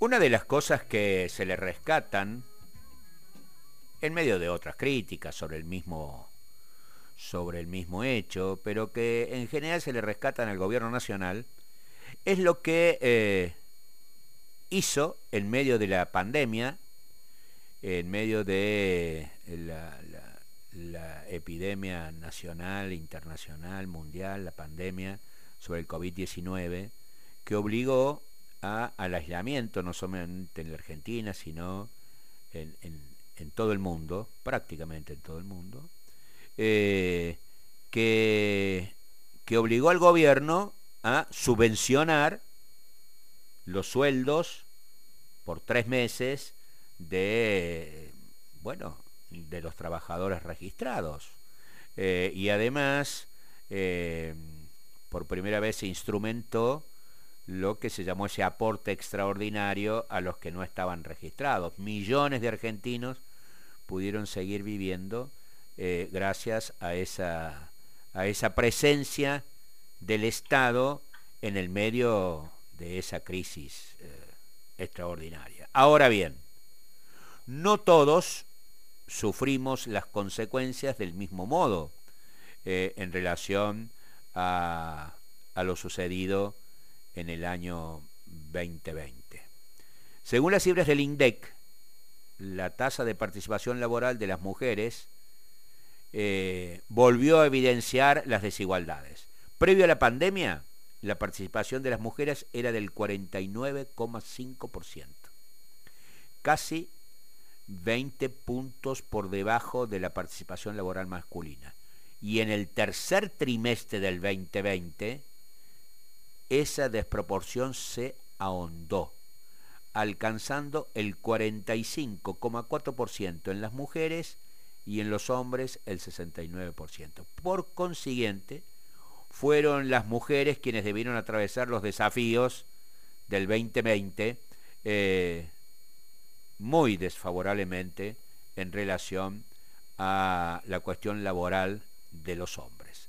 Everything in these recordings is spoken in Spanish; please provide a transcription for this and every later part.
Una de las cosas que se le rescatan, en medio de otras críticas sobre el mismo, sobre el mismo hecho, pero que en general se le rescatan al gobierno nacional, es lo que eh, hizo en medio de la pandemia, en medio de la, la epidemia nacional, internacional, mundial, la pandemia sobre el COVID-19, que obligó al aislamiento, no solamente en la Argentina, sino en, todo el mundo, prácticamente en todo el mundo, eh, que, que obligó al gobierno a subvencionar los sueldos por tres meses de, bueno, de los trabajadores registrados. Eh, y además, eh, por primera vez se instrumentó lo que se llamó ese aporte extraordinario a los que no estaban registrados. Millones de argentinos pudieron seguir viviendo eh, gracias a esa, a esa presencia del Estado en el medio de esa crisis eh, extraordinaria. Ahora bien, no todos sufrimos las consecuencias del mismo modo eh, en relación a, a lo sucedido en el año 2020. Según las cifras del INDEC, la tasa de participación laboral de las mujeres eh, volvió a evidenciar las desigualdades. Previo a la pandemia, la participación de las mujeres era del 49,5%, casi 20 puntos por debajo de la participación laboral masculina. Y en el tercer trimestre del 2020, esa desproporción se ahondó, alcanzando el 45,4% en las mujeres y en los hombres el 69%. Por consiguiente, fueron las mujeres quienes debieron atravesar los desafíos del 2020 eh, muy desfavorablemente en relación a la cuestión laboral de los hombres.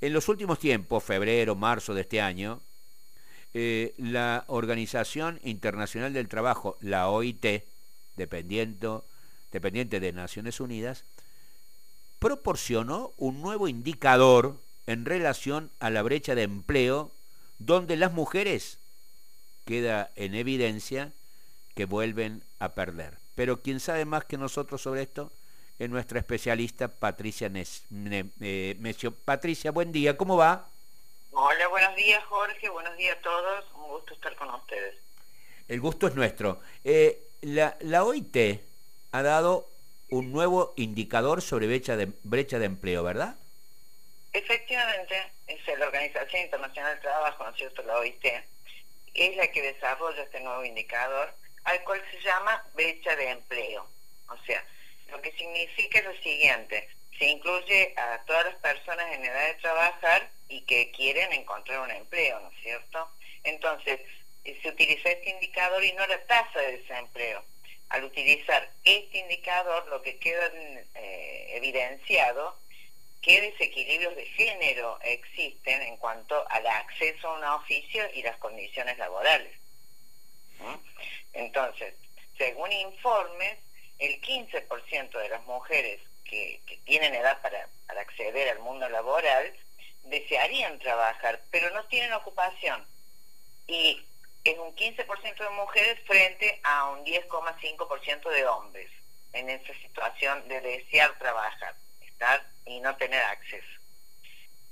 En los últimos tiempos, febrero, marzo de este año, eh, la Organización Internacional del Trabajo, la OIT, dependiente de Naciones Unidas, proporcionó un nuevo indicador en relación a la brecha de empleo donde las mujeres queda en evidencia que vuelven a perder. Pero quien sabe más que nosotros sobre esto es nuestra especialista Patricia Nes, Patricia, buen día, ¿cómo va? Hola, buenos días Jorge, buenos días a todos, un gusto estar con ustedes. El gusto es nuestro. Eh, la, la, OIT ha dado un nuevo indicador sobre brecha de, brecha de empleo, ¿verdad? Efectivamente, es la Organización Internacional del Trabajo, ¿no es cierto? La OIT, es la que desarrolla este nuevo indicador, al cual se llama brecha de empleo. O sea, lo que significa es lo siguiente, se incluye a todas las personas en edad de trabajar y que quieren encontrar un empleo, ¿no es cierto? Entonces, eh, se utiliza este indicador y no la tasa de desempleo. Al utilizar este indicador, lo que queda eh, evidenciado qué desequilibrios de género existen en cuanto al acceso a un oficio y las condiciones laborales. Entonces, según informes, el 15% de las mujeres que, tienen edad para, acceder al mundo laboral desearían trabajar, pero no tienen ocupación. Y es un 15% de mujeres frente a un 10,5% de hombres en esa situación de desear trabajar, estar y no tener acceso.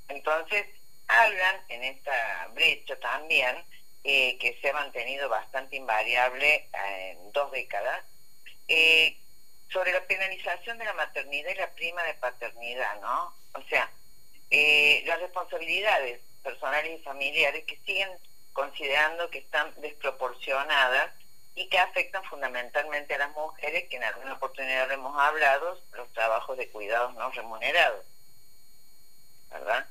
Entonces, hablan en esta brecha también eh, que se ha mantenido bastante invariable eh, en dos décadas, eh, sobre la penalización de la maternidad y la prima de paternidad, ¿no? O sea, eh, las responsabilidades personales y familiares que siguen considerando que están desproporcionadas y que afectan fundamentalmente a las mujeres, que en alguna oportunidad hemos hablado, los trabajos de cuidados no remunerados. ¿Verdad?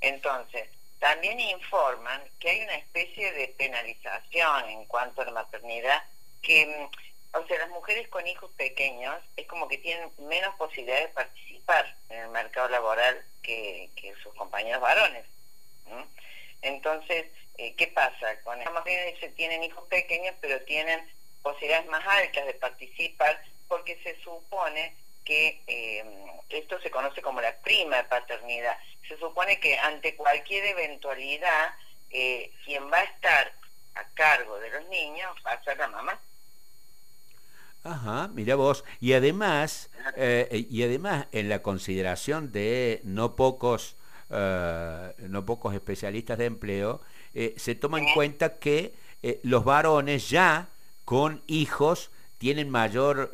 Entonces, también informan que hay una especie de penalización en cuanto a la maternidad que mm, o sea, las mujeres con hijos pequeños es como que tienen menos posibilidades de participar en el mercado laboral que, sus compañeros varones. Entonces, eh, ¿qué pasa? Con las mujeres se tienen hijos pequeños, pero tienen posibilidades más altas de participar porque se supone que eh, esto se conoce como la prima de paternidad. Se supone que ante cualquier eventualidad, eh, quien va a estar a cargo de los niños va a ser la mamá. Ajá, mira vos. Y además, eh, y además en la consideración de no pocos, no pocos especialistas de empleo, se toma en cuenta que los varones ya con hijos tienen mayor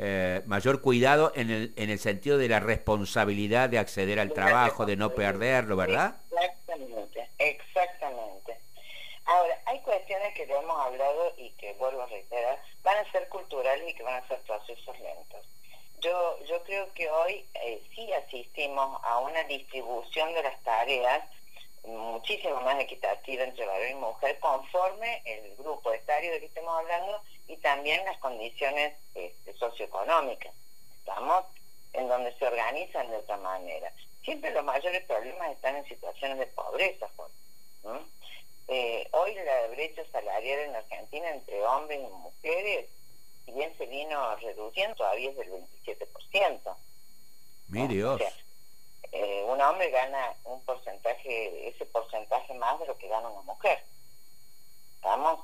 eh, mayor cuidado en el, en el sentido de la responsabilidad de acceder al trabajo, de no perderlo, ¿verdad? Exactamente, exactamente. Ahora, hay cuestiones que ya hemos hablado y que vuelvo a reiterar, van a ser culturales y que van a ser procesos lentos. Yo, yo creo que hoy eh, sí asistimos a una distribución de las tareas muchísimo más equitativa entre varón y mujer conforme el grupo estario de que estemos hablando y también las condiciones este, socioeconómicas. Estamos en donde se organizan de otra manera. Siempre los mayores problemas están en situaciones de pobreza. Eh, hoy la brecha salarial en Argentina entre hombres y mujeres, si bien se vino reduciendo, todavía es del 27%. Mi Dios. Eh, un hombre gana un porcentaje, ese porcentaje más de lo que gana una mujer. ¿Estamos?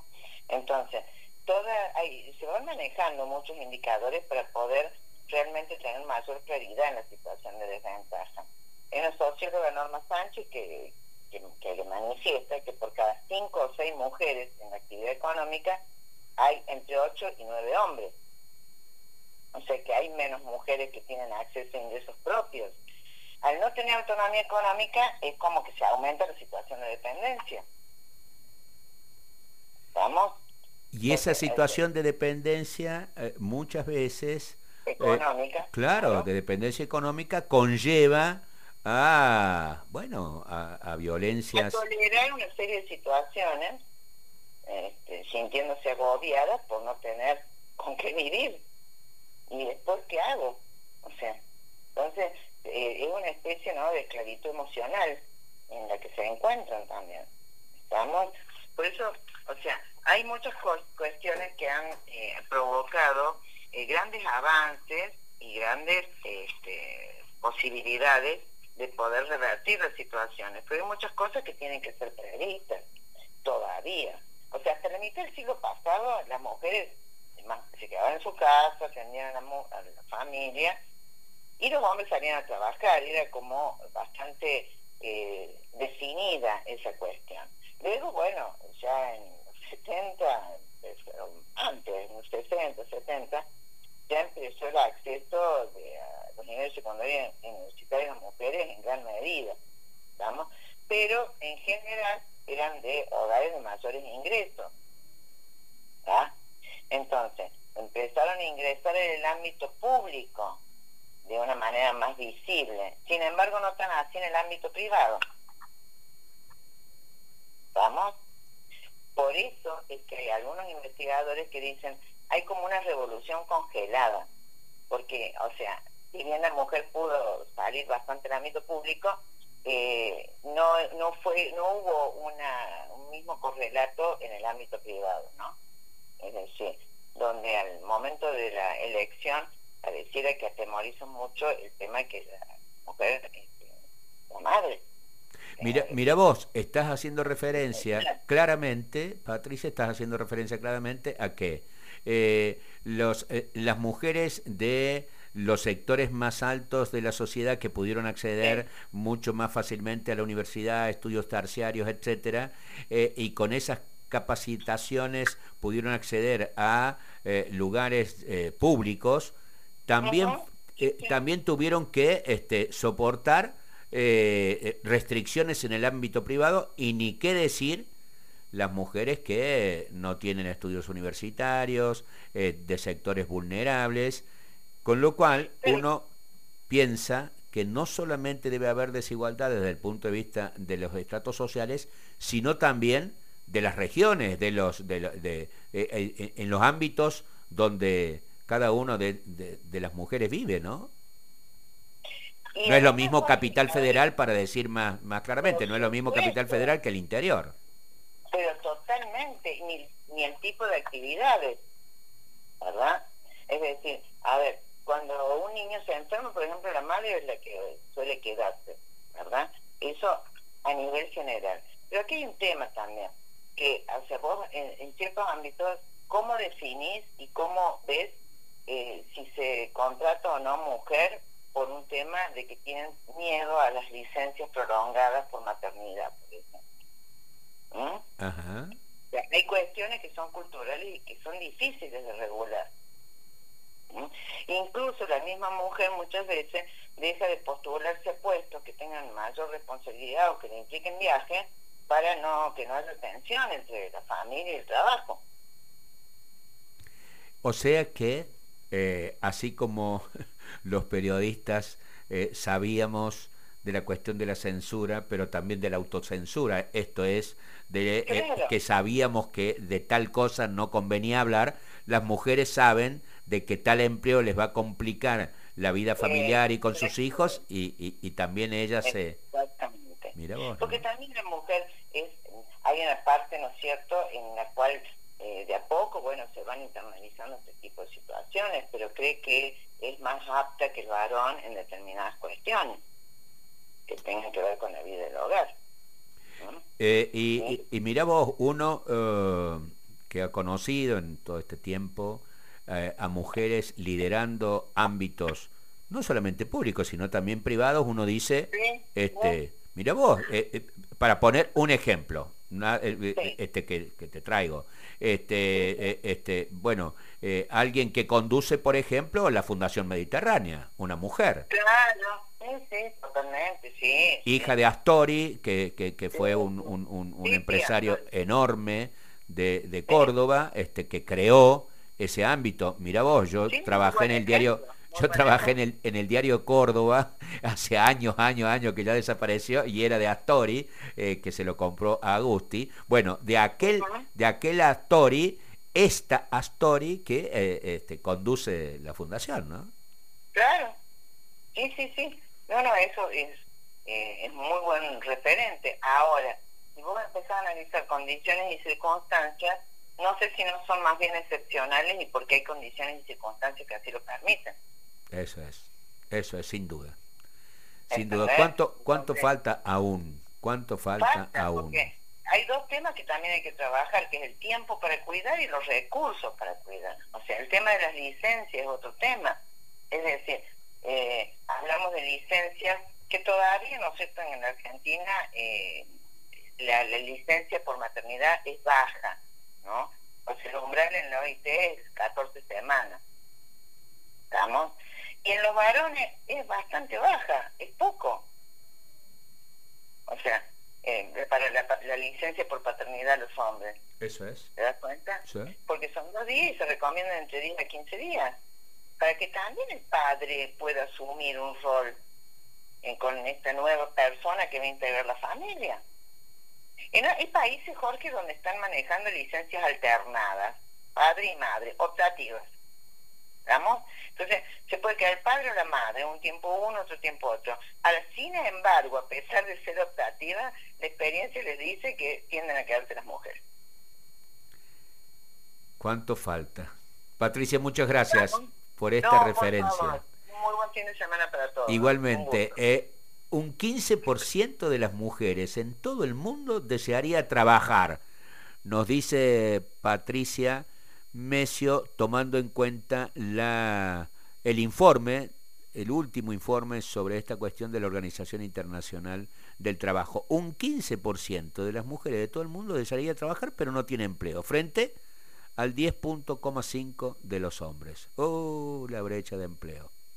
Entonces, toda, hay, se van manejando muchos indicadores para poder realmente tener mayor claridad en la situación de desventaja. Hay una socióloga Norma Sánchez que, que, que, le manifiesta que por cada cinco o seis mujeres en la actividad económica hay entre ocho y nueve hombres. O sea que hay menos mujeres que tienen acceso a ingresos propios al no tener autonomía económica es como que se aumenta la situación de dependencia. ¿Vamos? Y esa situación de dependencia eh, muchas veces... Eh, económica. claro, de dependencia económica conlleva a, bueno, a, violencias... A tolerar una serie de situaciones, este, sintiéndose agobiadas por no tener con qué vivir. ¿Y después qué hago? O sea, entonces eh, es una especie ¿no? de esclavitud emocional en la que se encuentran también. Estamos, por eso, o sea, hay muchas cuestiones que han eh, provocado eh, grandes avances y grandes este, posibilidades de poder revertir las situaciones, pero hay muchas cosas que tienen que ser previstas todavía. O sea, hasta la mitad del siglo pasado las mujeres se quedaban en su casa, atendían a la, a la familia y los hombres salían a trabajar, era como bastante eh, definida esa cuestión. Luego, bueno, ya en los 70, antes, en los 60, 70, ya empezó el acceso de, a los niveles secundarios universitarios medida, ¿vamos? Pero en general eran de hogares de mayores ingresos, Entonces, empezaron a ingresar en el ámbito público, de una manera más visible. Sin embargo, no están así en el ámbito privado. ¿Vamos? Por eso es que hay algunos investigadores que dicen hay como una revolución congelada, porque, o sea, si bien la mujer pudo salir bastante en el ámbito público, eh, no, no, fue, no hubo una, un mismo correlato en el ámbito privado, ¿no? Es decir, donde al momento de la elección pareciera que atemoriza mucho el tema de que la mujer, este, la madre. Mira, eh, mira vos, estás haciendo referencia claramente, Patricia, estás haciendo referencia claramente a que eh, los, eh, las mujeres de los sectores más altos de la sociedad que pudieron acceder mucho más fácilmente a la universidad, estudios terciarios, etcétera, y con esas capacitaciones pudieron acceder a lugares públicos, también, eh, también tuvieron que este, soportar eh, eh, restricciones en el ámbito privado y ni qué decir las mujeres que no tienen estudios universitarios, de sectores vulnerables, con lo cual uno piensa que no solamente debe haber desigualdad desde el punto de vista de los estratos sociales, sino también de las regiones, de los, de, en los ámbitos donde cada uno de, de, las mujeres vive, ¿no? No es lo mismo capital federal, para decir más, más claramente, no es lo mismo capital federal que el interior. totalmente, ni, ni el tipo de actividades, ¿verdad? Es decir, a ver, cuando un niño se enferma, por ejemplo, la madre es la que suele quedarse, ¿verdad? Eso a nivel general. Pero aquí hay un tema también, que hacia vos en, ciertos ámbitos, ¿cómo definís y cómo ves eh, si se contrata o no mujer por un tema de que tienen miedo a las licencias prolongadas por maternidad, por ejemplo? ¿Mm? Ajá. hay cuestiones que son culturales y que son difíciles de regular. Incluso la misma mujer muchas veces deja de postularse a puestos que tengan mayor responsabilidad o que le impliquen viaje para no que no haya tensión entre la familia y el trabajo. O sea que, eh, así como los periodistas eh, sabíamos de la cuestión de la censura, pero también de la autocensura, esto es, de eh, que sabíamos que de tal cosa no convenía hablar, las mujeres saben de que tal empleo les va a complicar la vida familiar y con sus hijos y, y, también ellas se... Exactamente. Mira vos, Porque también la mujer es, hay una parte, ¿no es cierto?, en la cual eh, de a poco, bueno, se van internalizando este tipo de situaciones, pero cree que es más apta que el varón en determinadas cuestiones que tengan que ver con la vida del hogar. Eh, y, y, mira vos, uno eh, que ha conocido en todo este tiempo, eh, a mujeres liderando ámbitos no solamente públicos, sino también privados, uno dice, este, mira vos, eh, eh, para poner un ejemplo, este que, te traigo, este, este, bueno, alguien que conduce, por ejemplo, la Fundación Mediterránea, una mujer. Claro, sí, sí, totalmente, sí. Hija de Astori, que, que, fue un, un, un, empresario enorme de, de Córdoba, este, que creó ese ámbito. Mira vos, yo trabajé en el diario, yo trabajé en el, en el diario Córdoba hace años, años, años que ya desapareció y era de Astori, eh, que se lo compró a Agusti. Bueno, de aquel, de aquel Astori, esta Astori que eh, este, conduce la fundación, ¿no? Claro, sí, sí, sí. No, no, eso es, eh, es muy buen referente. Ahora, si vos empezás a analizar condiciones y circunstancias, no sé si no son más bien excepcionales y porque hay condiciones y circunstancias que así lo permiten. Eso es, eso es, sin duda. Sin duda. ¿Cuánto, cuánto falta aún? ¿Cuánto falta, aún? hay dos temas que también hay que trabajar, que es el tiempo para cuidar y los recursos para cuidar. O sea, el tema de las licencias es otro tema. Es decir, eh, hablamos de licencias que todavía no aceptan en la Argentina, eh, la licencia por maternidad es baja. En la OIT es 14 semanas. ¿Estamos? Y en los varones es bastante baja, es poco. O sea, eh, para la, licencia por paternidad los hombres. Eso es. ¿Te das cuenta? Sí. Porque son dos días y se recomiendan entre 10 a 15 días. Para que también el padre pueda asumir un rol eh, con esta nueva persona que va a integrar la familia. En, hay países, Jorge, donde están manejando licencias alternadas, padre y madre, optativas. ¿Vamos? Entonces, se puede quedar el padre o la madre, un tiempo uno, otro tiempo otro. Al, sin embargo, a pesar de ser optativa, la experiencia les dice que tienden a quedarse las mujeres. ¿Cuánto falta? Patricia, muchas gracias por esta referencia. Muy buen fin de semana para todos. Igualmente, un 15% de las mujeres en todo el mundo desearía trabajar, nos dice Patricia Mesio, tomando en cuenta la, el informe, el último informe sobre esta cuestión de la Organización Internacional del Trabajo. Un 15% de las mujeres de todo el mundo desearía trabajar, pero no tiene empleo, frente al 10.5% de los hombres. ¡Oh, la brecha de empleo!